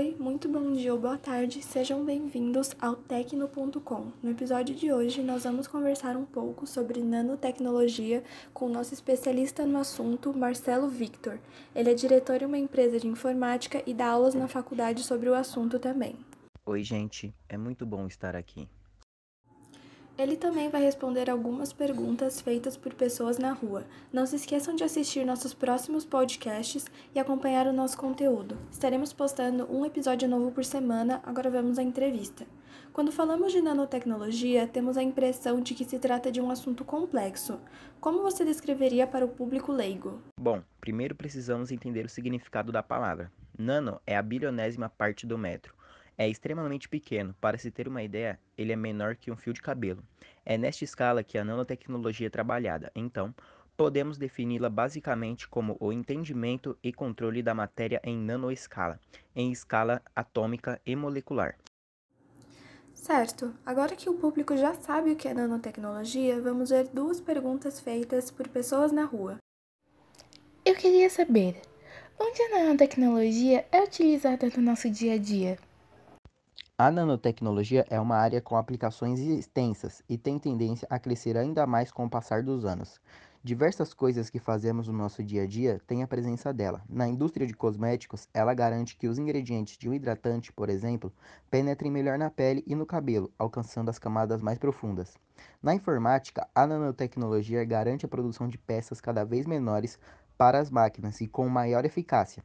Oi, muito bom dia ou boa tarde, sejam bem-vindos ao Tecno.com. No episódio de hoje, nós vamos conversar um pouco sobre nanotecnologia com o nosso especialista no assunto, Marcelo Victor. Ele é diretor em uma empresa de informática e dá aulas na faculdade sobre o assunto também. Oi, gente, é muito bom estar aqui. Ele também vai responder algumas perguntas feitas por pessoas na rua. Não se esqueçam de assistir nossos próximos podcasts e acompanhar o nosso conteúdo. Estaremos postando um episódio novo por semana, agora vamos à entrevista. Quando falamos de nanotecnologia, temos a impressão de que se trata de um assunto complexo. Como você descreveria para o público leigo? Bom, primeiro precisamos entender o significado da palavra. Nano é a bilionésima parte do metro é extremamente pequeno. Para se ter uma ideia, ele é menor que um fio de cabelo. É nesta escala que a nanotecnologia é trabalhada. Então, podemos defini-la basicamente como o entendimento e controle da matéria em nanoescala, em escala atômica e molecular. Certo, agora que o público já sabe o que é nanotecnologia, vamos ver duas perguntas feitas por pessoas na rua. Eu queria saber, onde a nanotecnologia é utilizada no nosso dia a dia? A nanotecnologia é uma área com aplicações extensas e tem tendência a crescer ainda mais com o passar dos anos. Diversas coisas que fazemos no nosso dia a dia têm a presença dela. Na indústria de cosméticos, ela garante que os ingredientes de um hidratante, por exemplo, penetrem melhor na pele e no cabelo, alcançando as camadas mais profundas. Na informática, a nanotecnologia garante a produção de peças cada vez menores para as máquinas e com maior eficácia.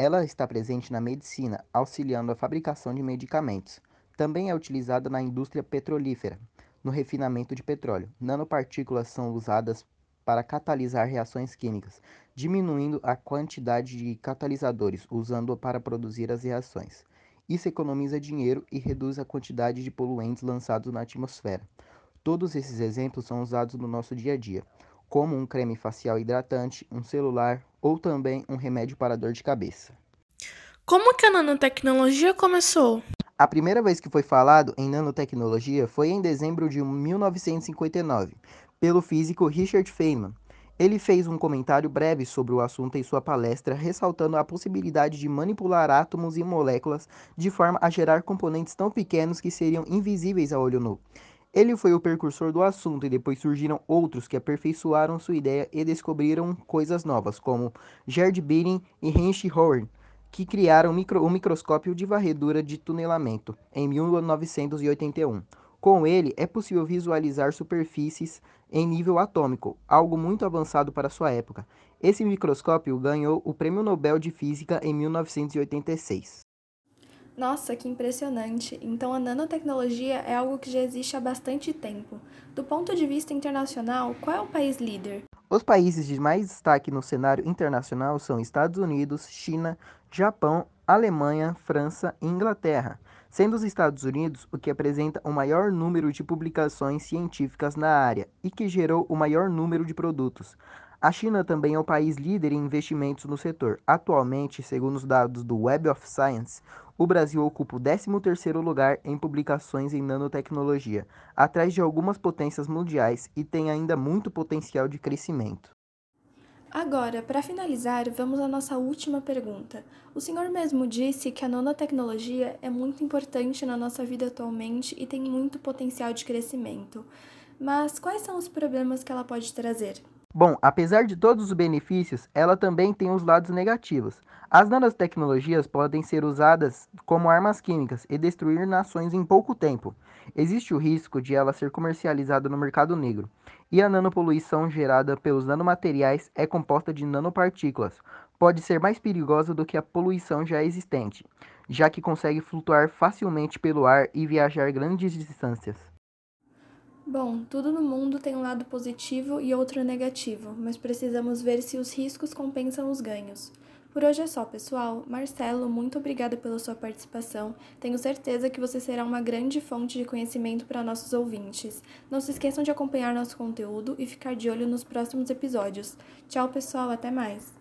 Ela está presente na medicina, auxiliando a fabricação de medicamentos. Também é utilizada na indústria petrolífera, no refinamento de petróleo. Nanopartículas são usadas para catalisar reações químicas, diminuindo a quantidade de catalisadores usando para produzir as reações. Isso economiza dinheiro e reduz a quantidade de poluentes lançados na atmosfera. Todos esses exemplos são usados no nosso dia a dia como um creme facial hidratante, um celular ou também um remédio para dor de cabeça. Como que a nanotecnologia começou? A primeira vez que foi falado em nanotecnologia foi em dezembro de 1959, pelo físico Richard Feynman. Ele fez um comentário breve sobre o assunto em sua palestra, ressaltando a possibilidade de manipular átomos e moléculas de forma a gerar componentes tão pequenos que seriam invisíveis a olho nu. Ele foi o precursor do assunto e depois surgiram outros que aperfeiçoaram sua ideia e descobriram coisas novas, como Gerd Bidding e Heinrich Horn, que criaram micro, o microscópio de varredura de tunelamento em 1981. Com ele, é possível visualizar superfícies em nível atômico, algo muito avançado para sua época. Esse microscópio ganhou o Prêmio Nobel de Física em 1986. Nossa, que impressionante! Então a nanotecnologia é algo que já existe há bastante tempo. Do ponto de vista internacional, qual é o país líder? Os países de mais destaque no cenário internacional são Estados Unidos, China, Japão, Alemanha, França e Inglaterra, sendo os Estados Unidos o que apresenta o maior número de publicações científicas na área e que gerou o maior número de produtos. A China também é o país líder em investimentos no setor. Atualmente, segundo os dados do Web of Science, o Brasil ocupa o 13º lugar em publicações em nanotecnologia, atrás de algumas potências mundiais e tem ainda muito potencial de crescimento. Agora, para finalizar, vamos à nossa última pergunta. O senhor mesmo disse que a nanotecnologia é muito importante na nossa vida atualmente e tem muito potencial de crescimento. Mas quais são os problemas que ela pode trazer? Bom, apesar de todos os benefícios, ela também tem os lados negativos. As nanotecnologias podem ser usadas como armas químicas e destruir nações em pouco tempo. Existe o risco de ela ser comercializada no mercado negro. E a nanopoluição gerada pelos nanomateriais é composta de nanopartículas. Pode ser mais perigosa do que a poluição já existente, já que consegue flutuar facilmente pelo ar e viajar grandes distâncias. Bom, tudo no mundo tem um lado positivo e outro negativo, mas precisamos ver se os riscos compensam os ganhos. Por hoje é só, pessoal. Marcelo, muito obrigada pela sua participação. Tenho certeza que você será uma grande fonte de conhecimento para nossos ouvintes. Não se esqueçam de acompanhar nosso conteúdo e ficar de olho nos próximos episódios. Tchau, pessoal, até mais.